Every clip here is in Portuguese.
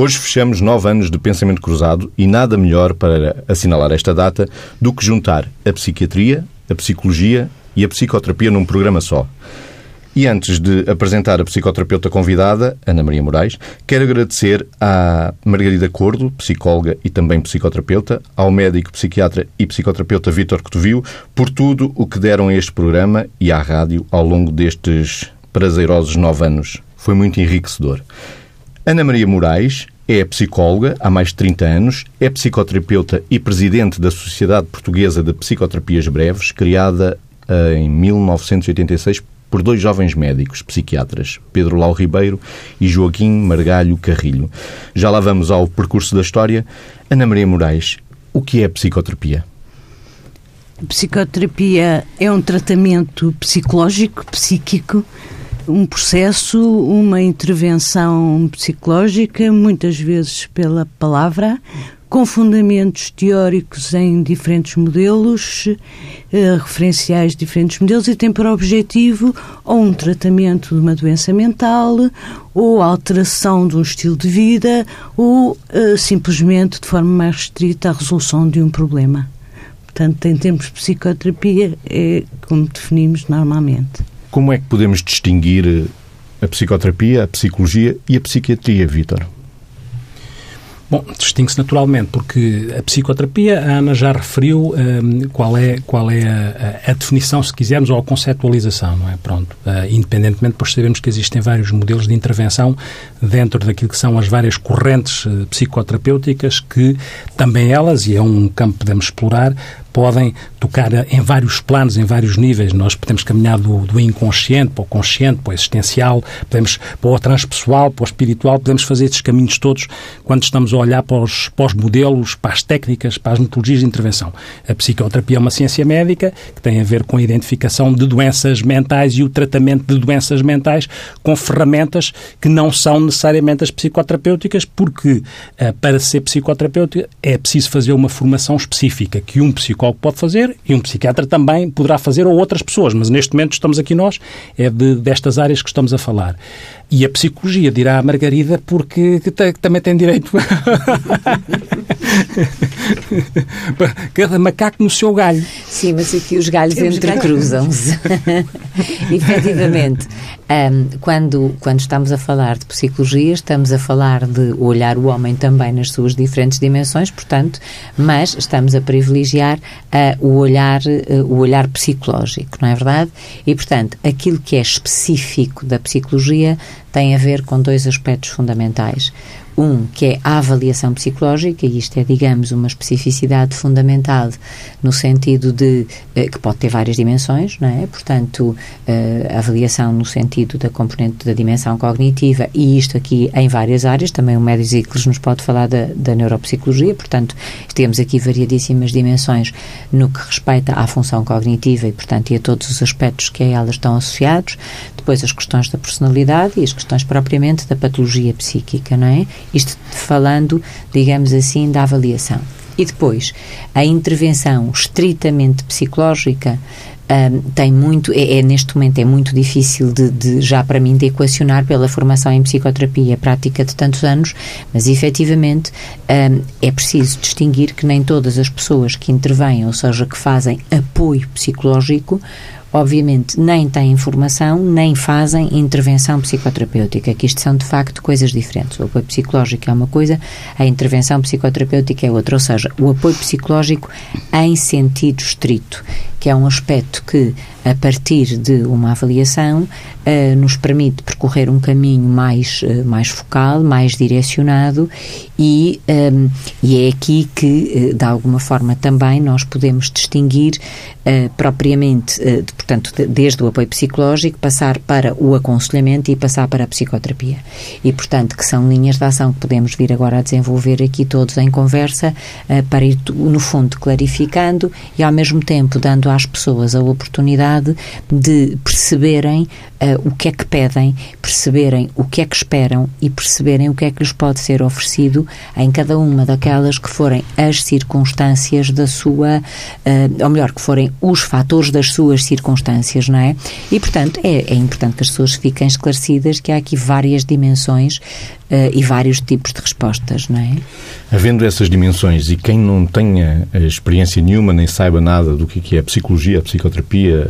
Hoje fechamos nove anos de pensamento cruzado e nada melhor para assinalar esta data do que juntar a psiquiatria, a psicologia e a psicoterapia num programa só. E antes de apresentar a psicoterapeuta convidada, Ana Maria Moraes, quero agradecer à Margarida Cordo, psicóloga e também psicoterapeuta, ao médico, psiquiatra e psicoterapeuta Vítor Cotovio, por tudo o que deram a este programa e à rádio ao longo destes prazerosos nove anos. Foi muito enriquecedor. Ana Maria Moraes é psicóloga há mais de 30 anos, é psicoterapeuta e presidente da Sociedade Portuguesa de Psicoterapias Breves, criada uh, em 1986 por dois jovens médicos psiquiatras, Pedro Lau Ribeiro e Joaquim Margalho Carrilho. Já lá vamos ao percurso da história. Ana Maria Moraes, o que é psicoterapia? Psicoterapia é um tratamento psicológico, psíquico, um processo, uma intervenção psicológica, muitas vezes pela palavra, com fundamentos teóricos em diferentes modelos, eh, referenciais de diferentes modelos, e tem por objetivo ou um tratamento de uma doença mental, ou alteração de um estilo de vida, ou eh, simplesmente, de forma mais restrita, a resolução de um problema. Portanto, em termos de psicoterapia, é como definimos normalmente. Como é que podemos distinguir eh, a psicoterapia, a psicologia e a psiquiatria, Vítor? Bom, distingue-se naturalmente, porque a psicoterapia, a Ana já referiu um, qual é, qual é a, a, definição, se quisermos, ou a conceptualização, não é? Pronto. Uh, independentemente, depois sabemos que existem vários modelos de intervenção dentro daquilo que são as várias correntes uh, psicoterapêuticas que também elas, e é um campo que podemos explorar, podem tocar em vários planos, em vários níveis. Nós podemos caminhar do, do inconsciente para o consciente, para o existencial, podemos para o transpessoal, para o espiritual, podemos fazer esses caminhos todos quando estamos a olhar para os, para os modelos, para as técnicas, para as metodologias de intervenção. A psicoterapia é uma ciência médica que tem a ver com a identificação de doenças mentais e o tratamento de doenças mentais com ferramentas que não são necessariamente as psicoterapêuticas, porque eh, para ser psicoterapêutica é preciso fazer uma formação específica que um psicólogo psicólogo pode fazer e um psiquiatra também poderá fazer ou outras pessoas, mas neste momento estamos aqui nós, é de, destas áreas que estamos a falar. E a psicologia, dirá a Margarida, porque também tem direito. Cada macaco no seu galho. Sim, mas aqui os galhos entrecruzam-se. Efetivamente. Um, quando, quando estamos a falar de psicologia, estamos a falar de olhar o homem também nas suas diferentes dimensões, portanto, mas estamos a privilegiar uh, o, olhar, uh, o olhar psicológico, não é verdade? E, portanto, aquilo que é específico da psicologia tem a ver com dois aspectos fundamentais. Um, que é a avaliação psicológica, e isto é, digamos, uma especificidade fundamental no sentido de eh, que pode ter várias dimensões, não é? Portanto, eh, avaliação no sentido da componente da dimensão cognitiva, e isto aqui em várias áreas, também o Médio Zicles nos pode falar da, da neuropsicologia, portanto, temos aqui variadíssimas dimensões no que respeita à função cognitiva e, portanto, e a todos os aspectos que a elas estão associados, depois as questões da personalidade e as questões propriamente da patologia psíquica, não é? Isto falando, digamos assim, da avaliação. E depois, a intervenção estritamente psicológica um, tem muito, é, é, neste momento é muito difícil de, de, já para mim de equacionar pela formação em psicoterapia, prática de tantos anos, mas efetivamente um, é preciso distinguir que nem todas as pessoas que intervêm, ou seja, que fazem apoio psicológico, obviamente, nem têm formação, nem fazem intervenção psicoterapêutica, que isto são, de facto, coisas diferentes. O apoio psicológico é uma coisa, a intervenção psicoterapêutica é outra. Ou seja, o apoio psicológico em sentido estrito, que é um aspecto que, a partir de uma avaliação, uh, nos permite percorrer um caminho mais, uh, mais focal, mais direcionado e, um, ehm, e é aqui que, uh, de alguma forma, também nós podemos distinguir propriamente, de, portanto, de, desde o apoio psicológico, passar para o aconselhamento e passar para a psicoterapia. E, portanto, que são linhas de ação que podemos vir agora a desenvolver aqui todos em conversa para ir, no fundo, clarificando e, ao mesmo tempo, dando às pessoas a oportunidade de perceberem uh, o que é que pedem, perceberem o que é que esperam e perceberem o que é que lhes pode ser oferecido em cada uma daquelas que forem as circunstâncias da sua, uh, ou melhor, que forem os fatores das suas circunstâncias circunstâncias, não é? E, portanto, é, é importante que as pessoas fiquem esclarecidas que há aqui várias dimensões uh, e vários tipos de respostas, não é? Havendo essas dimensões e quem não tenha experiência nenhuma nem saiba nada do que é a psicologia, a psicoterapia,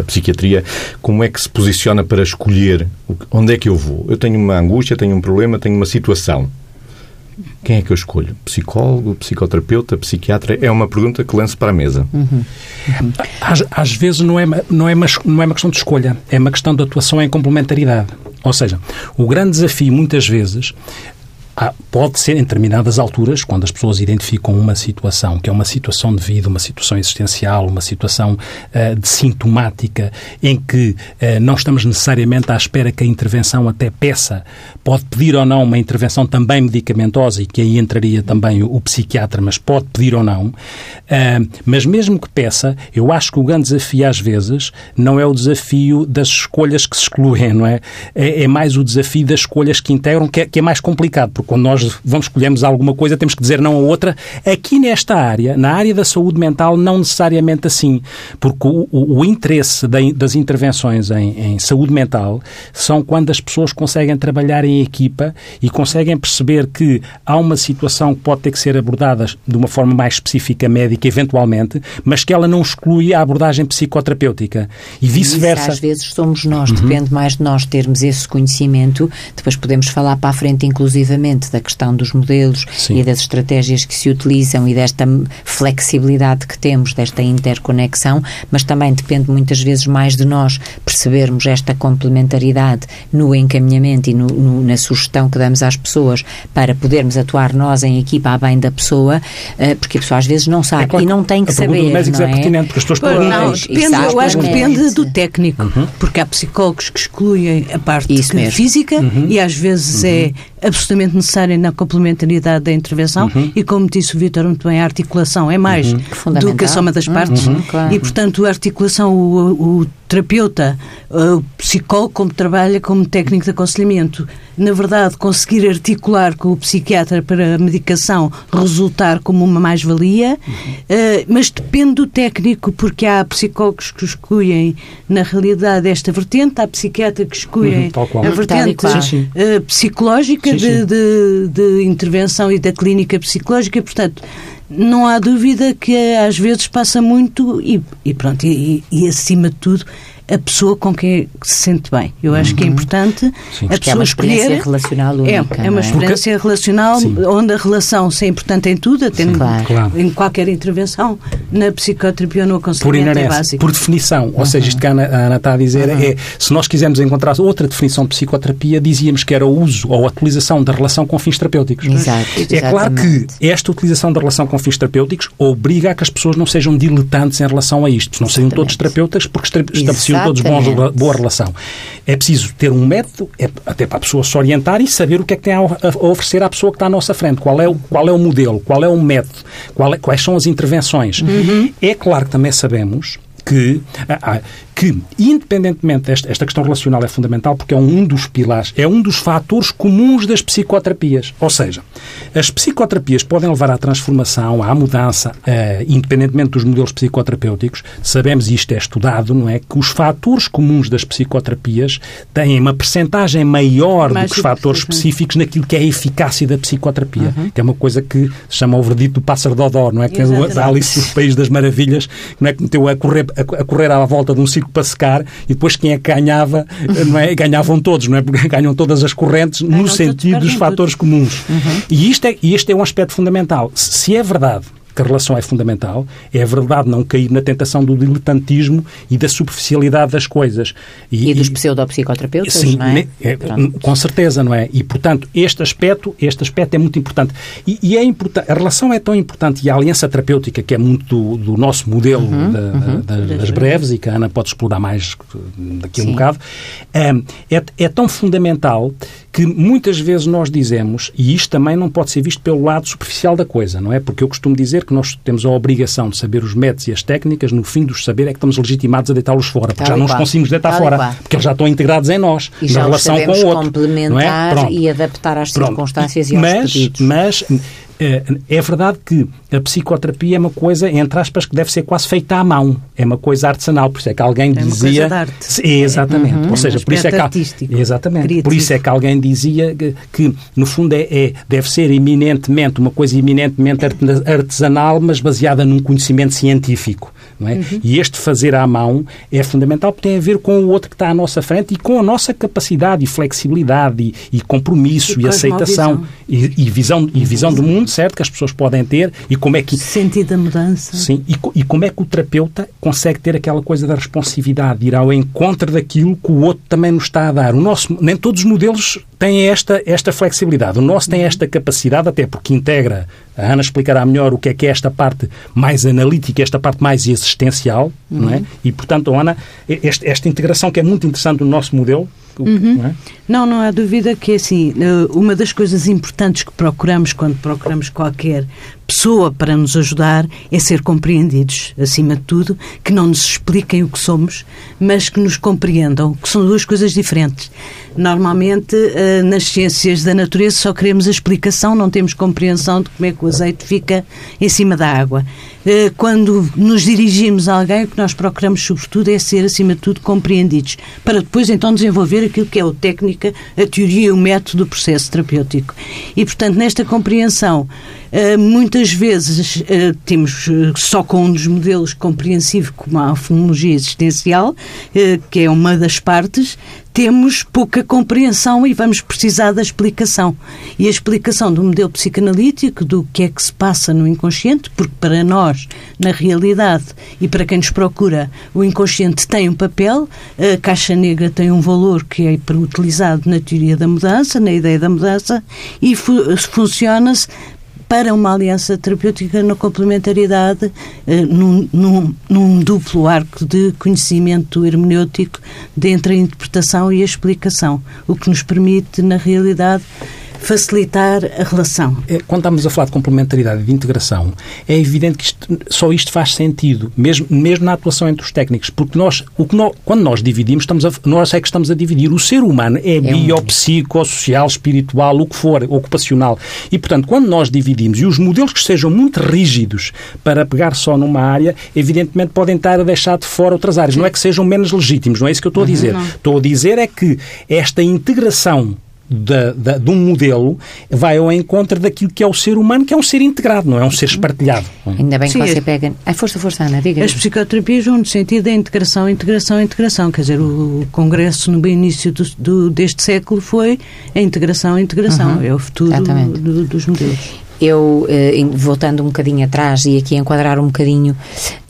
a psiquiatria, como é que se posiciona para escolher onde é que eu vou? Eu tenho uma angústia, tenho um problema, tenho uma situação. Quem é que eu escolho? Psicólogo, psicoterapeuta, psiquiatra? É uma pergunta que lanço para a mesa. Uhum. Uhum. Às, às, vezes não é, não, é uma, não é uma questão de escolha, é uma questão de atuação em complementaridade. Ou seja, o grande desafio, muitas vezes, pode ser em determinadas alturas, quando as pessoas identificam uma situação, que é uma situação de vida, uma situação existencial, uma situação uh, de sintomática, em que uh, não estamos necessariamente à espera que a intervenção até peça, pode pedir ou não uma intervenção também medicamentosa, e que aí entraria também o, o psiquiatra, mas pode pedir ou não. Uh, mas mesmo que peça, eu acho que o grande desafio às vezes não é o desafio das escolhas que se excluem, não é? É, é mais o desafio das escolhas que integram, que é, que é mais complicado, quando nós vamos escolhemos alguma coisa, temos que dizer não a outra. Aqui nesta área, na área da saúde mental, não necessariamente assim, porque o, o, o interesse das intervenções em, em, saúde mental são quando as pessoas conseguem trabalhar em equipa e conseguem perceber que há uma situação que pode ter que ser abordada de uma forma mais específica médica, eventualmente, mas que ela não exclui a abordagem psicoterapêutica e vice-versa. Às vezes somos nós, uhum. depende mais de nós termos esse conhecimento, depois podemos falar para a frente, inclusivamente da questão dos modelos Sim. e das estratégias que se utilizam e desta flexibilidade que temos, desta interconexão, mas também depende muitas vezes mais de nós percebermos esta complementaridade no encaminhamento e no, no, na sugestão que damos às pessoas para podermos atuar nós em equipa a bem da pessoa, uh, porque a pessoa às vezes não sabe é claro, e não tem que a saber. médico não é, é pertinente, porque as pessoas perguntam. Não, depende, eu acho que depende do técnico, uhum. porque há psicólogos que excluem a parte física uhum. e às vezes é uhum. é absolutamente necessária na complementaridade da intervenção uhum. e, como disse o Vítor muito bem, a articulação é mais uhum. do que a soma das partes uhum. claro. e, portanto, a articulação, o, o terapeuta, o psicólogo, como trabalha como técnico de aconselhamento, na verdade, conseguir articular com o psiquiatra para a medicação resultar como uma mais-valia, uh, mas depende do técnico, porque há psicólogos que excluem, na realidade, esta vertente, há psiquiatras que excluem uhum, a vertente uh, psicológica sim, sim. De, de, de intervenção e da clínica psicológica, portanto, não há dúvida que às vezes passa muito e, e pronto, e, e, acima de tudo a pessoa com quem se sente bem. Eu acho uhum. que é uhum. importante Sim. a pessoa é uma experiência relacional única. É, é uma é? experiência Porque... relacional Sim. onde a relação é importante em tudo, até claro. em qualquer intervenção, na psicoterapia ou no aconselhamento por é básico. Por definição, ou uhum. seja, isto que a Ana, a Ana, está a dizer uhum. é, se nós quisermos encontrar outra definição de psicoterapia, dizíamos que era o uso ou a utilização da relação com fins terapêuticos. Exato, é claro que esta utilização da relação com fins terapêuticos obriga a que as pessoas não sejam diletantes em relação a isto. Não sejam todos terapeutas porque estabeleciam todos bons boa relação. É preciso ter um método, é, até para a pessoa se orientar e saber o que é que tem a, a oferecer à pessoa que está à nossa frente. Qual é o, qual é o modelo, qual é o método, é, quais são as intervenções. Uhum. É claro que também sabemos que, ah, ah, que independentemente desta esta questão relacional é fundamental porque é um dos pilares, é um dos fatores comuns das psicoterapias. Ou seja, as psicoterapias podem levar à transformação, à mudança, uh, independentemente dos modelos psicoterapêuticos. Sabemos, e isto é estudado, não é? Que os fatores comuns das psicoterapias têm uma percentagem maior Mais do que os fatores específicos naquilo que é a eficácia da psicoterapia. Uhum. Que é uma coisa que se chama o verdito do pássaro Dodó, não é? Que é da Alice dos Países das Maravilhas, não é? Que meteu a correr a, correr à volta de um círculo para secar e depois quem é que ganhava, não é? Ganhavam todos, não é? Porque ganham todas as correntes Ganham no sentido dos fatores comuns. Uhum. E isto é, este é um aspecto fundamental. Se é verdade que a relação é fundamental, é verdade não cair na tentação do diletantismo e da superficialidade das coisas. E, e dos pseudopsicoterapeutas, sim, não é? é com certeza, não é? E, portanto, este aspecto, este aspecto é muito importante. E, e é importante, a relação é tão importante e a aliança terapêutica, que é muito do, do nosso modelo uhum, da, uhum, da, das breves e que a Ana pode explorar mais daqui a um bocado, é, é, é tão fundamental que muitas vezes nós dizemos, e isto também não pode ser visto pelo lado superficial da coisa, não é? Porque eu costumo dizer que nós temos a obrigação de saber os métodos e as técnicas, no fim dos saber é que estamos legitimados a deitá-los fora, porque já não os conseguimos deitar Tal fora, porque eles já estão integrados em nós, e na relação com o outro. complementar não é? e adaptar às Pronto. circunstâncias e, mas, pedidos. Mas é, é verdade que a psicoterapia é uma coisa, entre aspas, que deve ser quase feita à mão. É uma coisa artesanal. Por isso é que alguém é dizia. Uma coisa de exatamente. Uhum. Ou seja, por isso é que. Artístico, exatamente. Criativo. Por isso é que alguém dizia que, que no fundo, é, é, deve ser eminentemente, uma coisa eminentemente artesanal, mas baseada num conhecimento científico. Não é? Uhum. E este fazer à mão é fundamental porque tem a ver com o outro que está à nossa frente e com a nossa capacidade e flexibilidade e, e compromisso e, e aceitação e, e, visão, e visão do mundo, certo? Que as pessoas podem ter e como é que... Sentido da mudança. Sim, e, e como é que o terapeuta consegue ter aquela coisa da responsividade, de ir ao encontro daquilo que o outro também nos está a dar. O nosso, nem todos os modelos têm esta, esta flexibilidade. O nosso tem esta capacidade, até porque integra, a Ana explicará melhor o que é que é esta parte mais analítica, esta parte mais existencial, uhum. não é? E, portanto, Ana, este, esta integração que é muito interessante no nosso modelo, Uhum. Não, é? não, não há dúvida que assim, uma das coisas importantes que procuramos quando procuramos qualquer pessoa para nos ajudar é ser compreendidos, acima de tudo, que não nos expliquem o que somos, mas que nos compreendam, que são duas coisas diferentes. Normalmente, eh, nas ciências da natureza, só queremos a explicação, não temos compreensão de como é que o azeite fica em cima da água. Eh, quando nos dirigimos a alguém, o que nós procuramos, sobretudo, é ser, acima de tudo, compreendidos, para depois então desenvolver aquilo que é a técnica, a teoria e o método do processo terapêutico. E, portanto, nesta compreensão, eh, muitas vezes temos só com um dos modelos compreensivo, como a fonologia existencial, que é uma das partes, temos pouca compreensão e vamos precisar da explicação. E a explicação do modelo psicanalítico, do que é que se passa no inconsciente, porque para nós, na realidade, e para quem nos procura, o inconsciente tem um papel, a caixa negra tem um valor que é utilizado na teoria da mudança, na ideia da mudança, e fu funciona-se para uma aliança terapêutica na complementariedade, eh, num, num, num, duplo arco de conhecimento hermenêutico entre a interpretação e a explicação, o que nos permite, na realidade, facilitar a relação. É, quando estamos a falar de complementaridade e de integração, é evidente que isto, só isto faz sentido, mesmo, mesmo na atuação entre os técnicos, porque nós, o que nós, quando nós dividimos, estamos a, nós é que estamos a dividir. O ser humano é, é biopsicossocial, espiritual, o que for, ocupacional. E, portanto, quando nós dividimos, e os modelos que sejam muito rígidos para pegar só numa área, evidentemente podem estar a deixar de fora outras áreas. Não é que sejam menos legítimos, não é isso que eu estou a uhum. dizer. Uhum, estou a dizer é que esta integração da, da, de um modelo vai ao encontro daquilo que é o ser humano, que é um ser integrado, não é um ser espartilhado. Ainda bem que Sim, você pega. Ai, força, força, Ana, diga. As psicoterapias vão no sentido da integração, integração, integração. Quer dizer, o Congresso no início do, do, deste século foi a integração, integração. Uhum. É o futuro do, dos modelos eu, eh, voltando um bocadinho atrás e aqui enquadrar um bocadinho,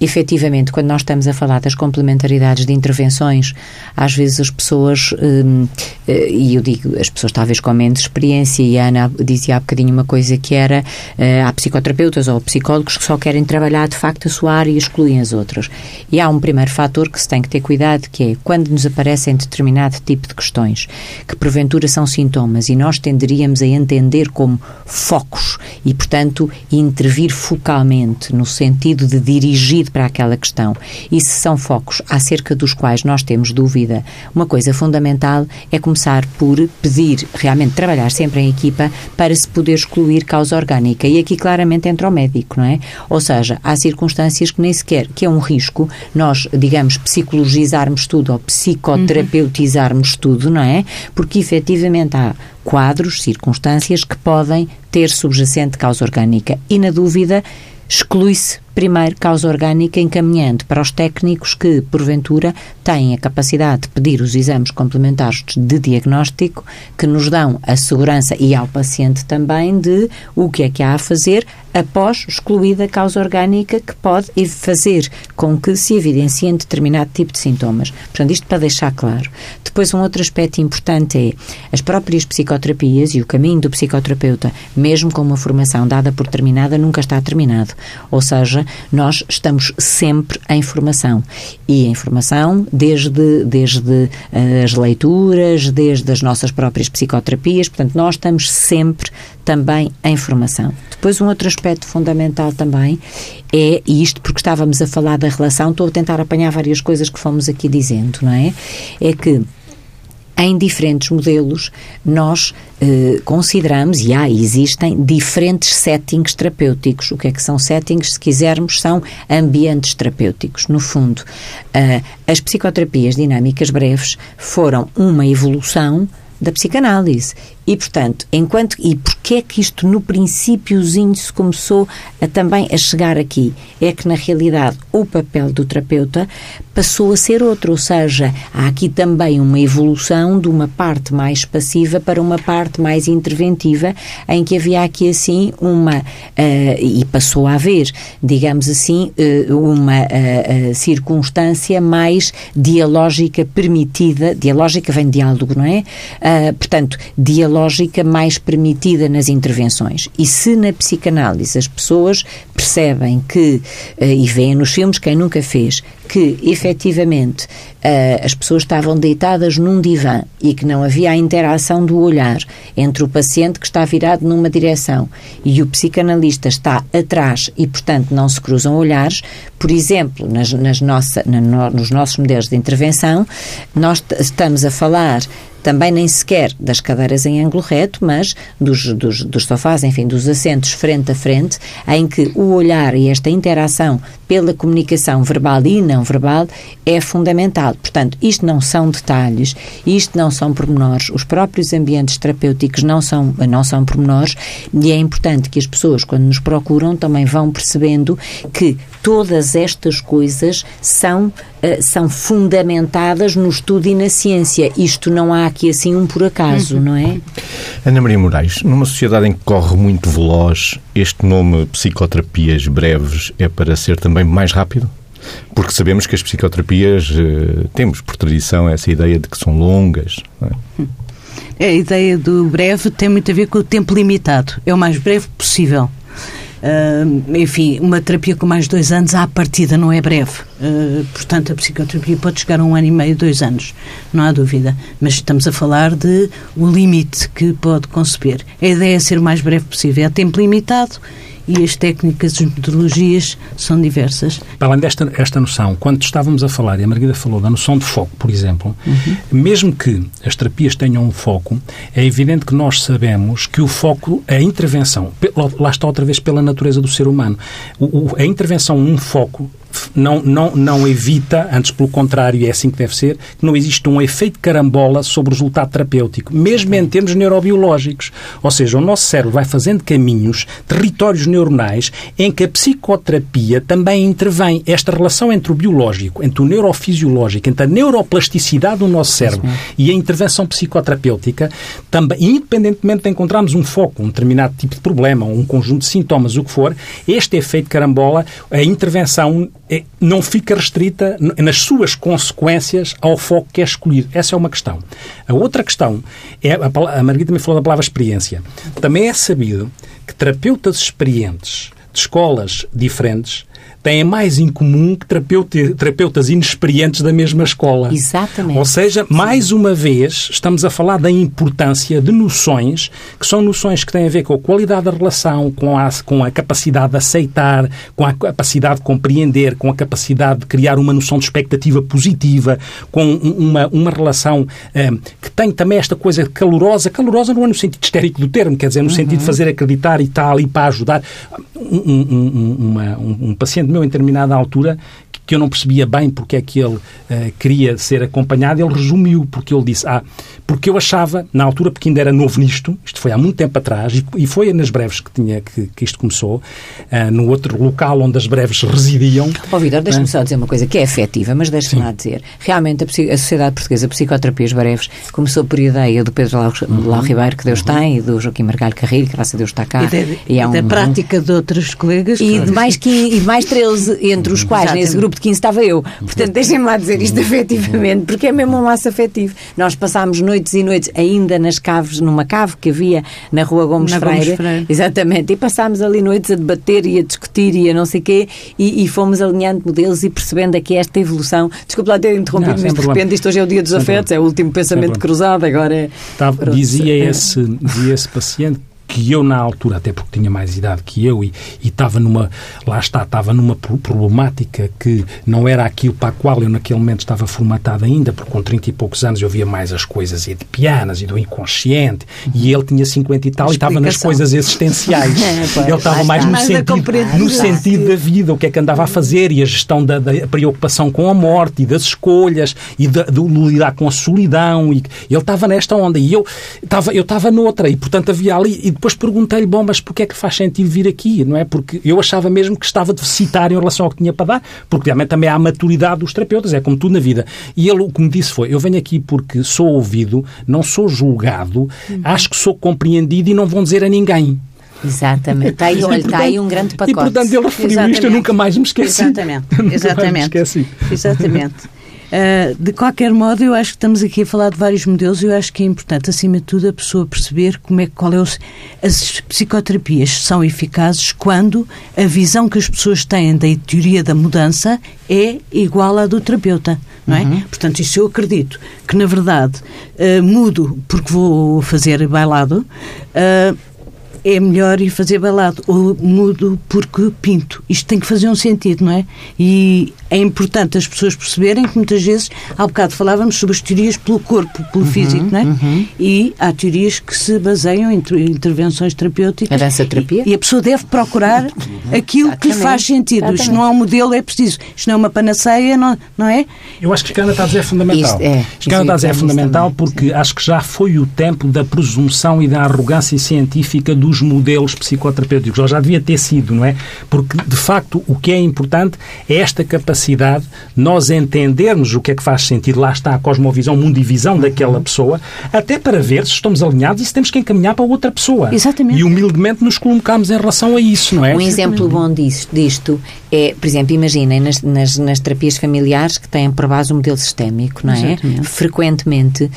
efetivamente, quando nós estamos a falar das complementaridades de intervenções, às vezes as pessoas, hum, eh, e eu digo, as pessoas talvez com menos experiência, e a Ana dizia há bocadinho uma coisa que era, eh, há psicoterapeutas ou psicólogos que só querem trabalhar de facto a sua área e excluem as outras. E há um primeiro fator que se tem que ter cuidado, que é quando nos aparecem determinado tipo de questões, que porventura são sintomas, e nós tenderíamos a entender como focos e, portanto, intervir focalmente no sentido de dirigir para aquela questão. E se são focos acerca dos quais nós temos dúvida, uma coisa fundamental é começar por pedir, realmente trabalhar sempre em equipa para se poder excluir causa orgânica. E aqui claramente entra o médico, não é? Ou seja, há circunstâncias que nem sequer, que é um risco, nós, digamos, psicologizarmos tudo ou psicoterapeutizarmos uhum. tudo, não é? Porque efetivamente há quadros, circunstâncias que podem ter subjacente causa orgânica. E, na dúvida, exclui-se primeiro causa orgânica encaminhando para os técnicos que, porventura, têm a capacidade de pedir os exames complementares de diagnóstico que nos dão a segurança e ao paciente também de o que é que há a fazer após excluída a causa orgânica que pode fazer com que se evidenciem determinado tipo de sintomas. Portanto, isto para deixar claro. Depois, um outro aspecto importante é as próprias psicoterapias e o caminho do psicoterapeuta, mesmo com uma formação dada por terminada, nunca está terminado. Ou seja, nós estamos sempre em formação. E em formação desde, desde uh, as leituras, desde as nossas próprias psicoterapias, portanto, nós estamos sempre também em formação. Depois, um outro aspecto fundamental também é, isto porque estávamos a falar da relação, estou a tentar apanhar várias coisas que fomos aqui dizendo, não é? É que em diferentes modelos, nós eh, consideramos, e há, existem, diferentes settings terapêuticos. O que é que são settings? Se quisermos, são ambientes terapêuticos. No fundo, uh, as psicoterapias dinâmicas breves foram uma evolução da psicanálise. E, portanto, enquanto. E porquê é que isto no princípiozinho se começou a, também a chegar aqui? É que, na realidade, o papel do terapeuta passou a ser outro, ou seja, há aqui também uma evolução de uma parte mais passiva para uma parte mais interventiva, em que havia aqui, assim, uma. Uh, e passou a haver, digamos assim, uh, uma uh, circunstância mais dialógica permitida. Dialógica vem de diálogo, não é? portanto, dialógica lógica mais permitida nas intervenções. E se na psicanálise as pessoas percebem que, eh, e veem nos filmes quem nunca fez, que efetivamente eh, as pessoas estavam deitadas num divã e que não havia a interação do olhar entre o paciente que está virado numa direção e o psicanalista está atrás e, portanto, não se cruzam olhares, por exemplo, nas, nas nossa, na, nos nossos modelos de intervenção, nós estamos a falar também nem sequer das cadeiras em ângulo reto, mas dos, dos, dos sofás, enfim, dos assentos frente a frente, em que o olhar e esta interação pela comunicação verbal e não verbal é fundamental. Portanto, isto não são detalhes, isto não são pormenores, os próprios ambientes terapêuticos não são, não são pormenores e é importante que as pessoas, quando nos procuram, também vão percebendo que todas estas coisas são, uh, são fundamentadas no estudo e na ciência. Isto não há aqui assim um por acaso, não é? Ana Maria Moraes, numa sociedade em que corre muito veloz, este nome psicoterapias breves é para ser também mais rápido? Porque sabemos que as psicoterapias, uh, temos por tradição essa ideia de que são longas. É? A ideia do breve tem muito a ver com o tempo limitado. É o mais breve possível. Uh, enfim, uma terapia com mais dois anos, à partida, não é breve. Uh, portanto, a psicoterapia pode chegar a um ano e meio, dois anos, não há dúvida. Mas estamos a falar de o limite que pode conceber. A ideia é ser o mais breve possível. É tempo limitado e as técnicas, as metodologias são diversas. Para além desta esta noção, quando estávamos a falar, e a Margarida falou da noção de foco, por exemplo, uhum. mesmo que as terapias tenham um foco, é evidente que nós sabemos que o foco, a intervenção, lá está outra vez pela natureza do ser humano, a intervenção num foco não, não, não evita, antes pelo contrário, é assim que deve ser, que não existe um efeito carambola sobre o resultado terapêutico, mesmo em termos neurobiológicos. Ou seja, o nosso cérebro vai fazendo caminhos, territórios neuronais, em que a psicoterapia também intervém. Esta relação entre o biológico, entre o neurofisiológico, entre a neuroplasticidade do nosso cérebro e a intervenção psicoterapêutica, também, independentemente de encontrarmos um foco, um determinado tipo de problema, um conjunto de sintomas, o que for, este efeito carambola, a intervenção não fica restrita nas suas consequências ao foco que é escolhido. Essa é uma questão. A outra questão é, a, a Margarida me falou da palavra experiência. Também é sabido que terapeutas experientes de escolas diferentes têm mais em comum que terapeutas inexperientes da mesma escola. Exatamente. Ou seja, mais uma vez, estamos a falar da importância de noções que são noções que têm a ver com a qualidade da relação, com a, com a capacidade de aceitar, com a capacidade de compreender, com a capacidade de criar uma noção de expectativa positiva, com uma, uma relação eh, que tem também esta coisa calorosa, calorosa não é no sentido histérico do termo, quer dizer, no uhum. sentido de fazer acreditar e tal, e para ajudar. Um, um, um, uma, um paciente meu, em determinada altura, que eu não percebia bem porque é que ele uh, queria ser acompanhado, ele resumiu, porque ele disse, ah, porque eu achava, na altura, porque ainda era novo nisto, isto foi há muito tempo atrás, e, e foi nas breves que, tinha, que, que isto começou, uh, no outro local onde as breves residiam. Ó oh, Vidor, deixa-me uh, só dizer uma coisa que é afetiva, mas deixa-me lá dizer. Realmente, a, a, Sociedade Portuguesa de Psicoterapias Breves começou por ideia do Pedro Lau, uhum, Lau Ribeiro, que Deus uhum. tem, e do Joaquim Margalho Carrilho, que graças a Deus está cá. E, de, e é um, da prática de outros colegas. E de mais, 15, e mais 13, entre os quais, Exatamente. nesse grupo grupo de 15 estava eu. Portanto, deixem-me lá dizer isto afetivamente, porque é mesmo um laço afetivo. Nós passámos noites e noites ainda nas caves, numa cave que havia na Rua Gomes, na Freire, Gomes Freire. Exatamente. E passámos ali noites a debater e a discutir e a não sei quê, e, e fomos alinhando modelos e percebendo aqui esta evolução. Desculpe lá ter interrompido, não, mas de repente isto hoje é o dia dos afetos, é o último pensamento cruzado, agora é. dizia, esse, dizia esse paciente que eu na altura, até porque tinha mais idade que eu e, estava numa, lá está, estava numa problemática que não era aquilo para a qual eu naquele momento estava formatado ainda, porque com 30 e poucos anos eu via mais as coisas e de pianas e do inconsciente e ele tinha 50 e tal e estava nas coisas existenciais. É, ele estava mais no mais sentido, no sentido da vida, o que é que andava a fazer e a gestão da, da preocupação com a morte e das escolhas e de lidar com a solidão e ele estava nesta onda e eu estava, eu estava noutra e portanto havia ali depois perguntei-lhe, bom, mas porquê é que faz sentido vir aqui, não é? Porque eu achava mesmo que estava deficitário em relação ao que tinha para dar, porque realmente também há a maturidade dos terapeutas, é como tudo na vida. E ele o que me disse foi, eu venho aqui porque sou ouvido, não sou julgado, uhum. acho que sou compreendido e não vão dizer a ninguém. Exatamente. Está aí, olha, está aí um grande pacote. E, portanto, ele referiu Exatamente. isto, eu nunca mais me esqueci. Exatamente. Exatamente. esqueci. Exatamente. Uh, de qualquer modo, eu acho que estamos aqui a falar de vários modelos e eu acho que é importante, acima de tudo, a pessoa perceber como é, qual é o, as psicoterapias são eficazes quando a visão que as pessoas têm da teoria da mudança é igual à do terapeuta, não é? Uhum. Portanto, isso eu acredito que, na verdade, uh, mudo porque vou fazer bailado, uh, é melhor ir fazer balado ou mudo porque pinto. Isto tem que fazer um sentido, não é? E é importante as pessoas perceberem que muitas vezes, há bocado falávamos sobre as teorias pelo corpo, pelo uhum, físico, não é? Uhum. E há teorias que se baseiam em intervenções terapêuticas. A dança-terapia? E, e, a pessoa deve procurar aquilo Exatamente. que lhe faz sentido. Exatamente. Isto não é um modelo, é preciso. Isto não é uma panaceia, não, não é? Eu acho que o que a Ana está a dizer é fundamental. Isto é, Isto que a Ana está a dizer é fundamental porque sim. acho que já foi o tempo da presunção e da arrogância científica dos modelos psicoterapêuticos. Ou já devia ter sido, não é? Porque, de facto, o que é importante é esta capacidade capacidade nós entendermos o que é que faz sentido, lá está a cosmovisão, mundivisão daquela pessoa, até para ver se estamos alinhados e se temos que encaminhar para outra pessoa. Exatamente. E humildemente nos colocamos em relação a isso, não é? Um exemplo bom disto, disto é, por exemplo, imaginem nas, nas, nas, terapias familiares que têm por base o um modelo sistémico, não é? Exatamente. Frequentemente uh,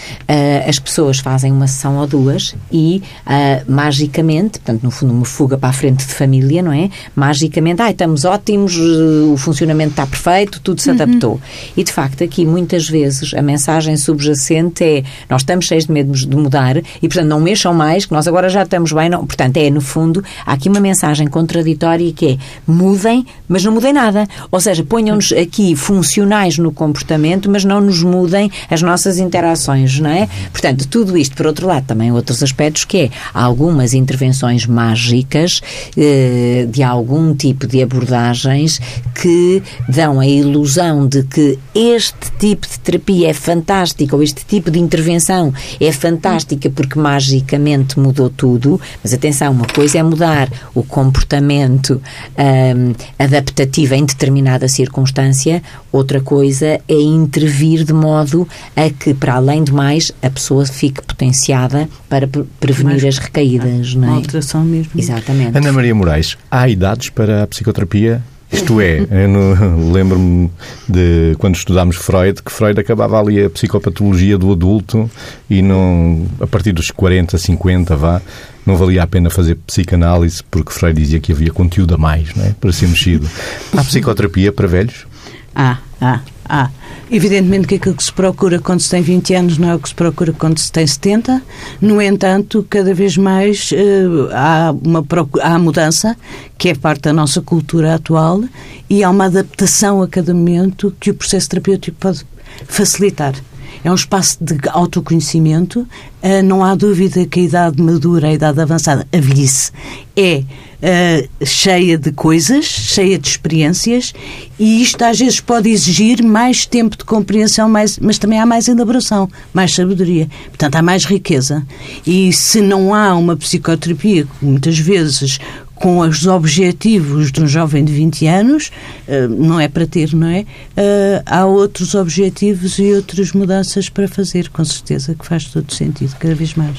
as pessoas fazem uma sessão ou duas e uh, magicamente, portanto, no fundo, uma fuga para a frente de família, não é? Magicamente, ah, estamos ótimos, o funcionamento está perfeito feito, tudo se adaptou. Uhum. E, de facto, aqui muitas vezes a mensagem subjacente é nós estamos cheios de medo de mudar e, portanto, não mexam mais, que nós agora já estamos bem. Não. Portanto, é, no fundo, há aqui uma mensagem contraditória que é mudem, mas não mudem nada. Ou seja, ponham-nos aqui funcionais no comportamento, mas não nos mudem as nossas interações, não é? Portanto, tudo isto, por outro lado, também outros aspectos que é algumas intervenções mágicas eh, de algum tipo de abordagens que dão a ilusão de que este tipo de terapia é fantástica ou este tipo de intervenção é fantástica porque magicamente mudou tudo. Mas atenção, uma coisa é mudar o comportamento um, adaptativo em determinada circunstância, outra coisa é intervir de modo a que, para além de mais, a pessoa fique potenciada para prevenir as recaídas. Não é? Uma alteração mesmo. Exatamente. Ana Maria Moraes, há idades para a psicoterapia isto é, lembro-me de quando estudámos Freud, que Freud acabava ali a psicopatologia do adulto e não, a partir dos 40, 50, vá, não valia a pena fazer psicanálise porque Freud dizia que havia conteúdo a mais, não é? Para ser mexido. Há psicoterapia para velhos? Há, há, há. Evidentemente que aquilo que se procura quando se tem 20 anos não é o que se procura quando se tem 70. No entanto, cada vez mais uh, há uma há mudança, que é parte da nossa cultura atual, e há uma adaptação a cada momento que o processo terapêutico pode facilitar. É um espaço de autoconhecimento. Uh, não há dúvida que a idade madura, a idade avançada, a velhice, é uh, cheia de coisas, cheia de experiências, e isto às vezes pode exigir mais tempo de compreensão, mais, mas também há mais elaboração, mais sabedoria. Portanto, há mais riqueza. E se não há uma psicoterapia, muitas vezes com os objetivos de um jovem de 20 anos, uh, não é para ter, não é? Uh, há outros objetivos e outras mudanças para fazer, com certeza, que faz todo sentido, cada vez mais.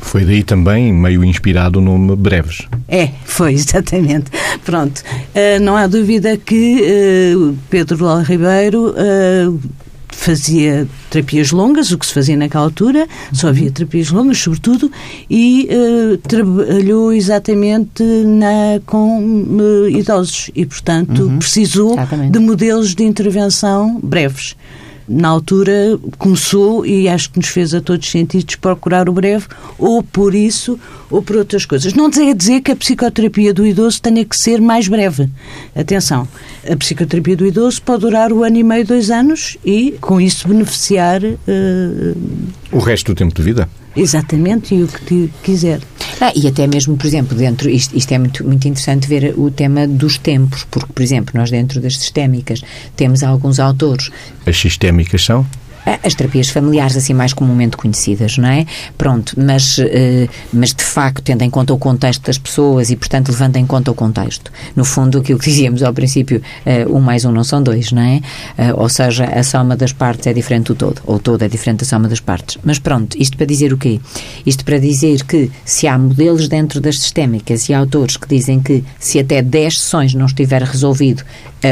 Foi daí também meio inspirado o nome Breves. É, foi, exatamente. Pronto. Uh, não há dúvida que uh, Pedro Ló Ribeiro uh, fazia terapias longas, o que se fazia naquela altura, só havia terapias longas, sobretudo, e trabalhou exatamente na, com idosos e, portanto, uhum. precisou exatamente. de modelos de intervenção breves. Na altura, começou, e acho que nos fez a todos sentidos, procurar o breve, ou por isso, ou por outras coisas. Não é dizer que a psicoterapia do idoso tenha que ser mais breve. Atenção, a psicoterapia do idoso pode durar um ano e meio, dois anos, e com isso beneficiar. Uh, o resto do tempo de vida? Exatamente, e o que quiser. Ah, e até mesmo, por exemplo, dentro, isto, isto, é muito, muito interessante ver o tema dos tempos, porque, por exemplo, nós dentro das sistémicas temos alguns autores. As sistémicas são? As terapias familiares assim mais comumente conhecidas, não é? Pronto, mas, eh, mas de facto tendo em conta o contexto das pessoas e, portanto, levando em conta o contexto. No fundo, aquilo que dizíamos ao princípio, eh, um mais um não são dois, não é? Eh, ou seja, a soma das partes é diferente do todo, ou todo é diferente da soma das partes. Mas pronto, isto para dizer o quê? Isto para dizer que se há modelos dentro das sistémicas e autores que dizem que se até 10 sessões não estiver resolvido,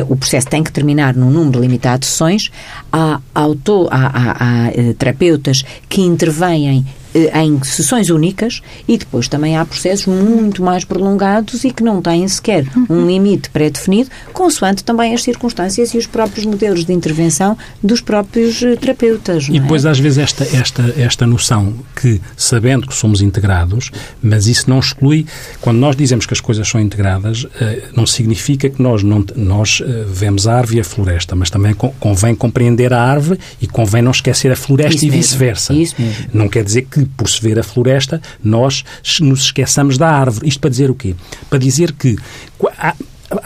o processo tem que terminar num número limitado de sessões, há, autor, há há, há, há terapeutas que intervêm eh, em sessões únicas e depois também há processos muito mais prolongados e que não têm sequer um limite pré-definido, consoante também as circunstâncias e os próprios modelos de intervenção dos próprios eh, terapeutas. E depois, é? às vezes, esta, esta, esta noção que, sabendo que somos integrados, mas isso não exclui, quando nós dizemos que as coisas são integradas, eh, não significa que nós, não, nós vemos a árvore e a floresta, mas também convém compreender a árvore e convém não esquecer a floresta isso e vice-versa. Não quer dizer que por se ver a floresta, nós nos esqueçamos da árvore. Isto para dizer o quê? Para dizer que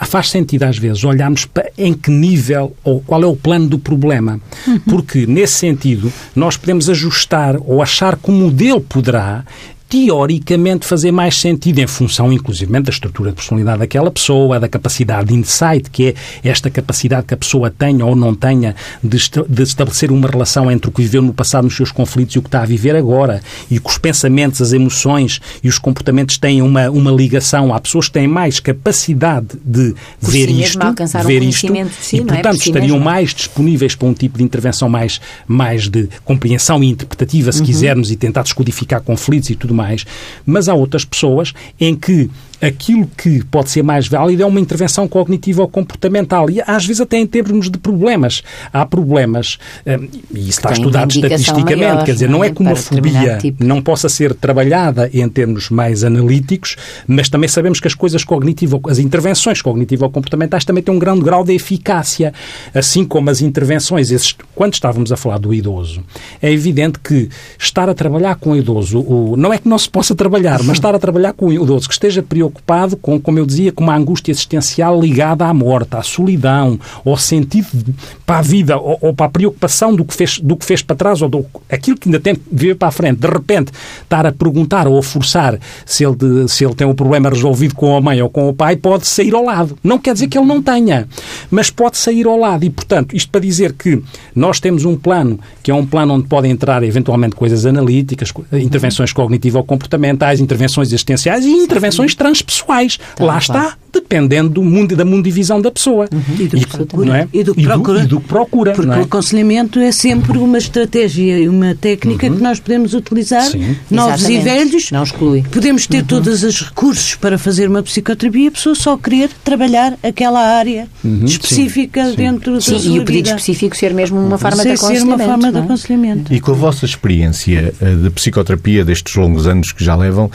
faz sentido às vezes olharmos para em que nível ou qual é o plano do problema. Uhum. Porque, nesse sentido, nós podemos ajustar ou achar que o modelo poderá teoricamente fazer mais sentido em função, inclusive, da estrutura de personalidade daquela pessoa, da capacidade de insight, que é esta capacidade que a pessoa tenha ou não tenha de, de estabelecer uma relação entre o que viveu no passado nos seus conflitos e o que está a viver agora, e que os pensamentos, as emoções e os comportamentos têm uma, uma ligação. Há pessoas que têm mais capacidade de Por ver si isto, um ver isto, si, e, portanto, é? si estariam mesmo. mais disponíveis para um tipo de intervenção mais, mais de compreensão e interpretativa, se uhum. quisermos, e tentar descodificar conflitos e tudo mais, mas há outras pessoas em que aquilo que pode ser mais válido é uma intervenção cognitiva ou comportamental. E às vezes até em termos de problemas. Há problemas, hum, e isso está estudado estatisticamente, maior, quer dizer, não, não é que uma fobia tipo. não possa ser trabalhada em termos mais analíticos, mas também sabemos que as coisas cognitivas, as intervenções cognitivo-comportamentais também têm um grande grau de eficácia, assim como as intervenções, esses, quando estávamos a falar do idoso, é evidente que estar a trabalhar com o idoso, o, não é que não se possa trabalhar, mas estar a trabalhar com o idoso que esteja preocupado preocupado com, como eu dizia, com uma angústia existencial ligada à morte, à solidão, ao sentido de, para a vida, ou, ou, para a preocupação do que fez, do que fez para trás, ou do, aquilo que ainda tem que viver para a frente. De repente, estar a perguntar ou a forçar se ele, de, se ele tem um problema resolvido com a mãe ou com o pai, pode sair ao lado. Não quer dizer que ele não tenha, mas pode sair ao lado. E, portanto, isto para dizer que nós temos um plano, que é um plano onde podem entrar eventualmente coisas analíticas, intervenções cognitivo-comportamentais, intervenções existenciais e intervenções trans pessoais. Tá, Lá está, dependendo do mundo, da mundivisão da pessoa. Uhum. E, do e, procura. É? e, do que procura. E do, que procura. Porque é? o aconselhamento é sempre uma estratégia e uma técnica uhum. que nós podemos utilizar, Sim. novos Exatamente. e velhos. Não exclui. Podemos ter uhum. todos os recursos para fazer uma psicoterapia, a pessoa só querer trabalhar aquela área uhum. específica Sim. dentro da Sim, sua e o pedido específico ser mesmo uma forma de aconselhamento. ser uma forma de é? aconselhamento. E com a vossa experiência eh, de psicoterapia destes longos anos que já levam,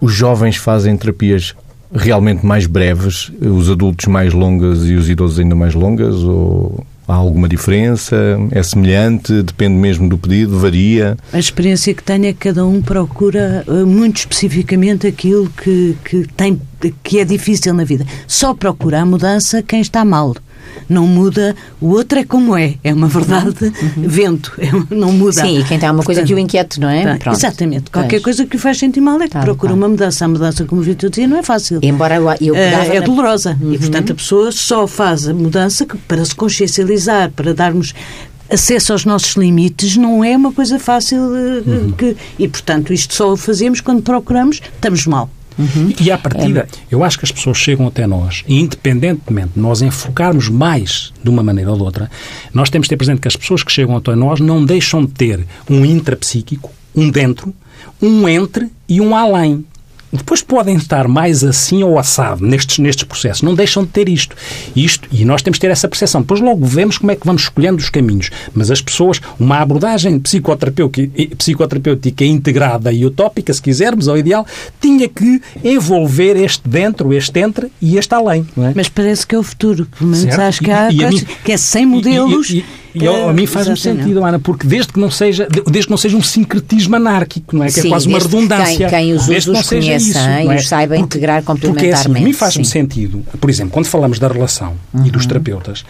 os jovens fazem terapias realmente mais breves, os adultos mais longas e os idosos ainda mais longas? Ou há alguma diferença? É semelhante? Depende mesmo do pedido? Varia? A experiência que tenho é que cada um procura eh, muito especificamente aquilo que, que, tem, que é difícil na vida. Só procura a mudança quem está mal não muda, o outro é como é, é uma verdade, uhum. vento, é, não muda. Sim, e quem tem alguma coisa Portanto, que o inquiete, não é? Tá, exatamente, qualquer pois. coisa que o faz sentir mal é que tá, procura tá. uma mudança. A mudança, como o Vitor dizia, não é fácil. Embora eu, eu é, é dolorosa. Uhum. E, portanto, a pessoa só faz a mudança para se consciencializar, para darmos acesso aos nossos limites não é uma coisa fácil eh, uhum. que, e portanto isto só o fazemos quando procuramos estamos mal Uhum. E à partida, é. eu acho que as pessoas chegam até nós, e independentemente de nós enfocarmos mais de uma maneira ou de outra, nós temos de ter presente que as pessoas que chegam até nós não deixam de ter um intrapsíquico, um dentro, um entre e um além. Depois podem estar mais assim ou assado nestes, nestes processos. Não deixam de ter isto. isto. E nós temos que ter essa percepção. Depois logo vemos como é que vamos escolhendo os caminhos. Mas as pessoas, uma abordagem psicoterapêutica, psicoterapêutica integrada e utópica, se quisermos, ao ideal, tinha que envolver este dentro, este entre e este além. É? Mas parece que é o futuro. Pelo menos certo? acho que há e, e coisa, mim, que é sem modelos. E, e a mim faz-me sentido, Ana, porque desde que não seja, desde que não seja um sincretismo anarquico, não é? Que Sim, é quase uma redundância. Quem, quem os usa os conheça isso, é? e os saiba porque, integrar complementarmente. Porque é assim, a mim faz-me sentido, por exemplo, quando falamos da relação uhum. e dos uhum. terapeutas,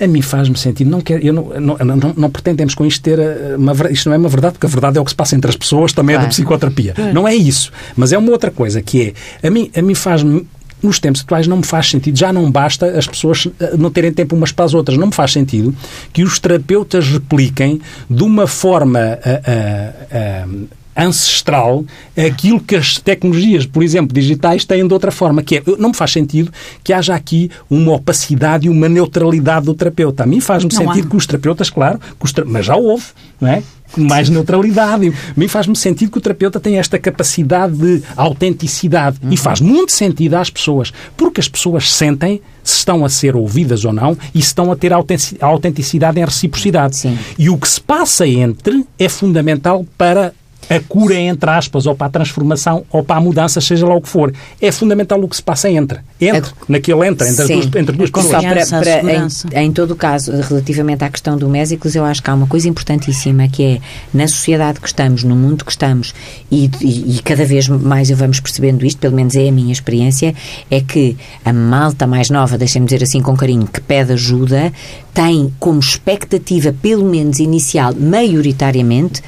a mim faz-me sentido. Não, quer, eu não, não, não, não, pretendemos com isto ter eh, uma Isto não é uma verdade, porque a verdade é o que se passa entre as pessoas, também claro. é da psicoterapia. Não é isso. Mas é uma outra coisa, que é, a mim, a mim faz-me nos tempos atuais não me faz sentido, já não basta as pessoas eh, não terem tempo umas para as outras, não me faz sentido que os terapeutas repliquem de uma forma uh, uh, ancestral aquilo que as tecnologias, por exemplo, digitais têm de outra forma, que é, não me faz sentido que haja aqui uma opacidade e uma neutralidade do terapeuta. A mim faz-me sentido há. que os terapeutas, claro, os tra... mas já houve, não é? mais neutralidade. A mim faz-me sentido que o terapeuta tem esta capacidade de autenticidade uhum. e faz muito sentido às pessoas, porque as pessoas sentem se estão a ser ouvidas ou não e se estão a ter autenticidade em reciprocidade. Sim. E o que se passa entre é fundamental para a cura, entre aspas, ou para a transformação, ou para a mudança, seja lá o que for. É fundamental o que se passa entre. Entre, a... naquele entre, entre Sim. as duas, entre duas pessoas. Para, para, em, em, todo o caso, relativamente à questão do Mésicles, eu acho que há uma coisa importantíssima que é, na sociedade que estamos, no mundo que estamos, e, e, e cada vez mais eu vamos percebendo isto, pelo menos é a minha experiência, é que a malta mais nova, deixem-me dizer assim com carinho, que pede ajuda, tem como expectativa, pelo menos inicial, maioritariamente,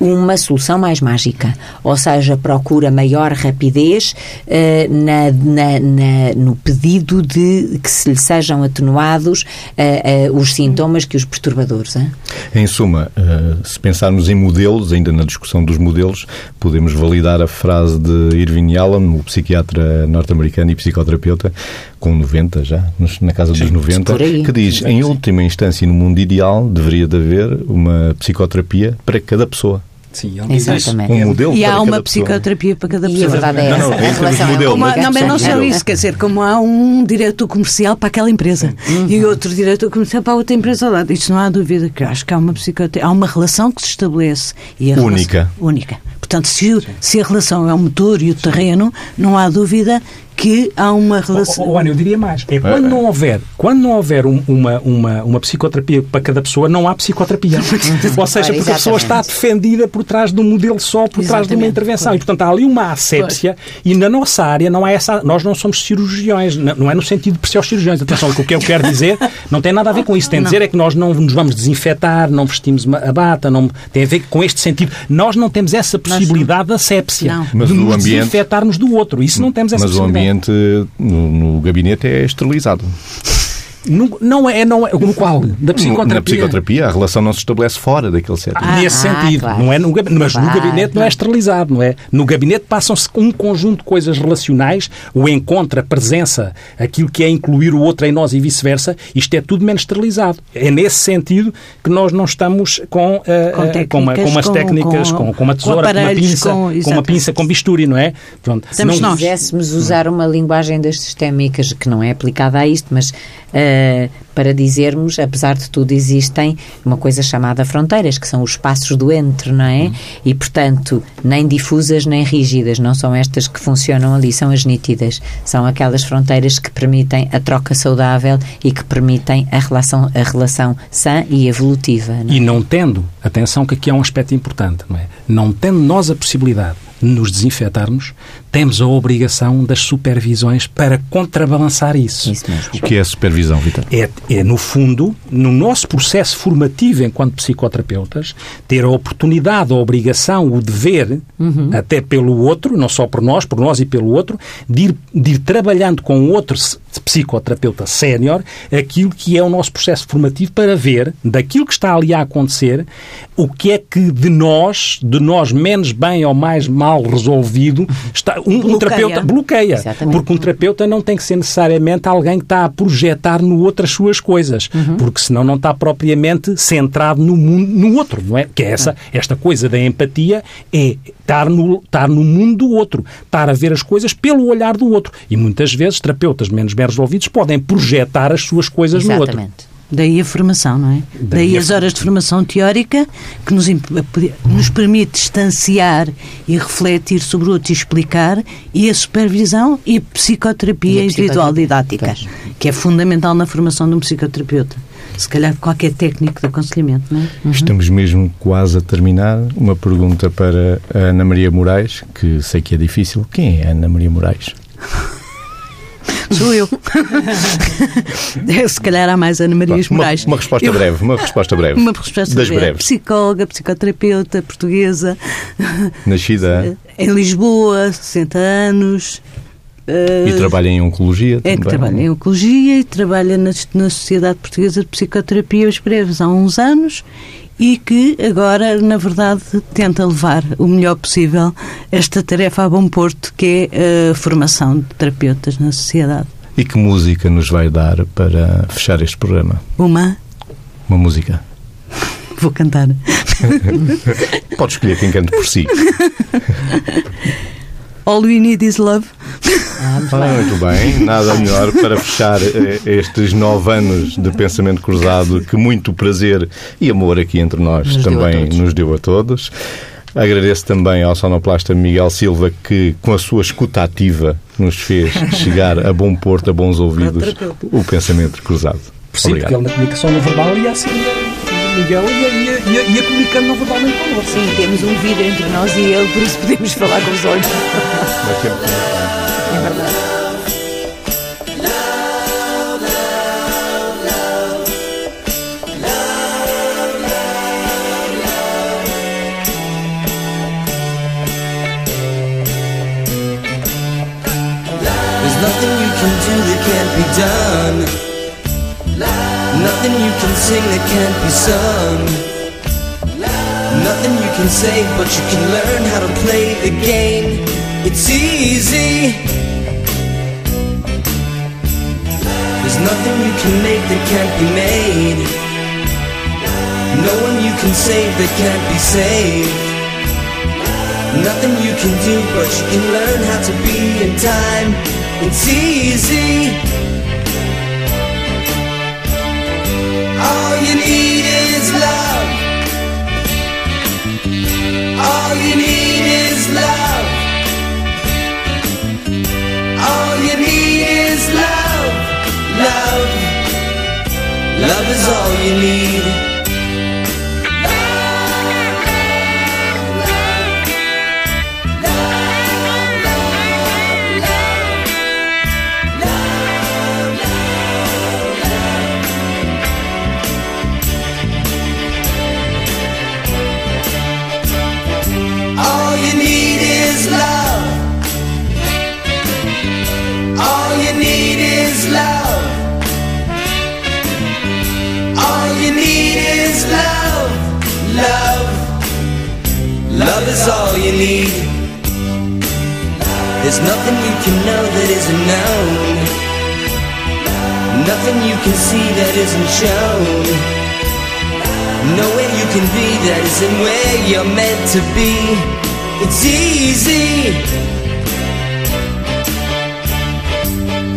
uma solução mais mágica, ou seja, procura maior rapidez uh, na, na, na, no pedido de que se lhe sejam atenuados uh, uh, os sintomas que os perturbadores. Em suma, se pensarmos em modelos, ainda na discussão dos modelos, podemos validar a frase de Irving Yalom, o psiquiatra norte-americano e psicoterapeuta, com 90 já, na casa dos 90, que diz, em última instância, no mundo ideal, deveria de haver uma psicoterapia para cada pessoa. Sim, ele Exatamente. Um modelo e há uma psicoterapia para cada pessoa. E a verdade é essa. Não, não, a relação modelo, é uma, não, mas não só isso, quer dizer, como há um diretor comercial para aquela empresa uhum. e outro diretor comercial para outra empresa ao lado. Isto não há dúvida que acho que há uma psicoterapia, há uma relação que se estabelece. E única. Relação, única. Portanto, se, se a relação é o motor e o terreno, não há dúvida que há uma relação. Oh, oh, eu diria mais. É quando não houver, quando não houver um, uma, uma, uma psicoterapia para cada pessoa, não há psicoterapia. Ou seja, porque a pessoa está defendida por trás de um modelo só, por trás de uma intervenção. E, portanto, há ali uma assépsia e na nossa área não é essa. Nós não somos cirurgiões, não é no sentido de ser os cirurgiões. Atenção, o que eu quero dizer não tem nada a ver com isso. Tem a dizer é que nós não nos vamos desinfetar, não vestimos a bata, não tem a ver com este sentido. Nós não temos essa possibilidade da assépsia de nos ambiente... desinfetarmos do outro. Isso não temos essa possibilidade no, no gabinete é esterilizado. Não, não é, não é. No qual? Da psicoterapia? Na psicoterapia, a relação não se estabelece fora daquele setting. Ah, Nesse ah, sentido. Claro. Não é no, mas claro, no gabinete não é esterilizado, não é? No gabinete passam-se um conjunto de coisas relacionais, o encontro, a presença, aquilo que é incluir o outro em nós e vice-versa, isto é tudo menos esterilizado. É nesse sentido que nós não estamos com, uh, com, técnicas, com, uma, com umas técnicas, com, com, uma tesoura, com, uma pinça, com, uma pinça com bisturi, não é? Pronto. Se não quiséssemos usar uma linguagem das sistémicas que não é aplicada a isto, mas uh, para dizermos, apesar de tudo, existem uma coisa chamada fronteiras, que são os espaços do entre, não é? Uhum. E, portanto, nem difusas nem rígidas, não são estas que funcionam ali, são as nítidas. São aquelas fronteiras que permitem a troca saudável e que permitem a relação, a relação sã e evolutiva. Não é? E não tendo, atenção que aqui é um aspecto importante, não é? Não tendo nós a possibilidade de nos desinfetarmos, temos a obrigação das supervisões para contrabalançar isso. isso mesmo. O que é a supervisão, Vitor? É, é, no fundo, no nosso processo formativo enquanto psicoterapeutas, ter a oportunidade, a obrigação, o dever, uhum. até pelo outro, não só por nós, por nós e pelo outro, de ir, de ir trabalhando com outro psicoterapeuta sénior aquilo que é o nosso processo formativo para ver, daquilo que está ali a acontecer, o que é que de nós, de nós menos bem ou mais mal mal resolvido, está, um, um terapeuta bloqueia. Exatamente. Porque um terapeuta não tem que ser necessariamente alguém que está a projetar no outro as suas coisas, porque senão não está propriamente centrado no mundo, no outro, não é? Que é essa, esta coisa da empatia é estar no, estar no mundo do outro, estar a ver as coisas pelo olhar do outro. E muitas vezes terapeutas menos bem resolvidos podem projetar as suas coisas no outro. Daí a formação, não é? Daí Daí, as horas de formação teórica que nos, nos permite distanciar e refletir sobre o outro e explicar, e a supervisão e a psicoterapia E a individual didática, que é fundamental na formação de um psicoterapeuta. Se calhar qualquer técnico de aconselhamento, não é? Estamos mesmo quase a terminar. Uma pergunta para a Ana Maria Moraes, que sei que é difícil. Quem é a Ana Maria Moraes? Sou eu. É, Se calhar há mais Ana Marias Uma, Moraes. uma resposta Eu- breve, uma resposta breve. Uma resposta das breve. breves. Psicóloga, psicoterapeuta portuguesa, Nascida em Lisboa, 60 anos. e eh, trabalha em oncologia É que também. trabalha em oncologia e trabalha na, na Sociedade Portuguesa de Psicoterapia os breves há uns anos e que agora, na verdade, tenta levar o melhor possível esta tarefa a bom porto, que é a formação de terapeutas na sociedade. E que música nos vai dar para fechar este programa? Uma, Uma música. vou cantar. Pode escolher quem cante por si. All We Need Is Love. Ah, muito Ah, bem. muito bem, nada melhor para fechar eh, estes nove anos de pensamento cruzado que muito prazer e amor aqui entre nós Nos deu também todos. nos deu a todos. Agradeço também ao sonoplasta Miguel Silva que, com a sua escuta ativa, nos fez chegar a bom porto, a bons ouvidos, o pensamento cruzado. Sim, porque ele na comunicação não verbal ia assim, Miguel ia, ia, ia, ia comunicando não verbalmente connosco. Sim, temos um vídeo entre nós e ele, por isso podemos falar com os olhos. Mas É verdade. There's nothing you can do that can't be done. Nothing you can sing that can't be sung. Nothing you can say, but you can learn how to play the game. It's easy. There's nothing you can make that can't be made. No one you can save that can't be saved. Nothing you can do, but you can learn how to be in time. It's easy. Love is all you need. Isn't where you're meant to be. It's easy.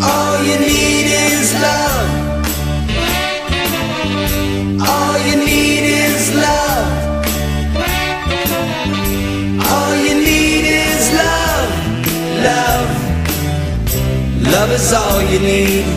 All you need is love. All you need is love. All you need is love. Love. Love is all you need.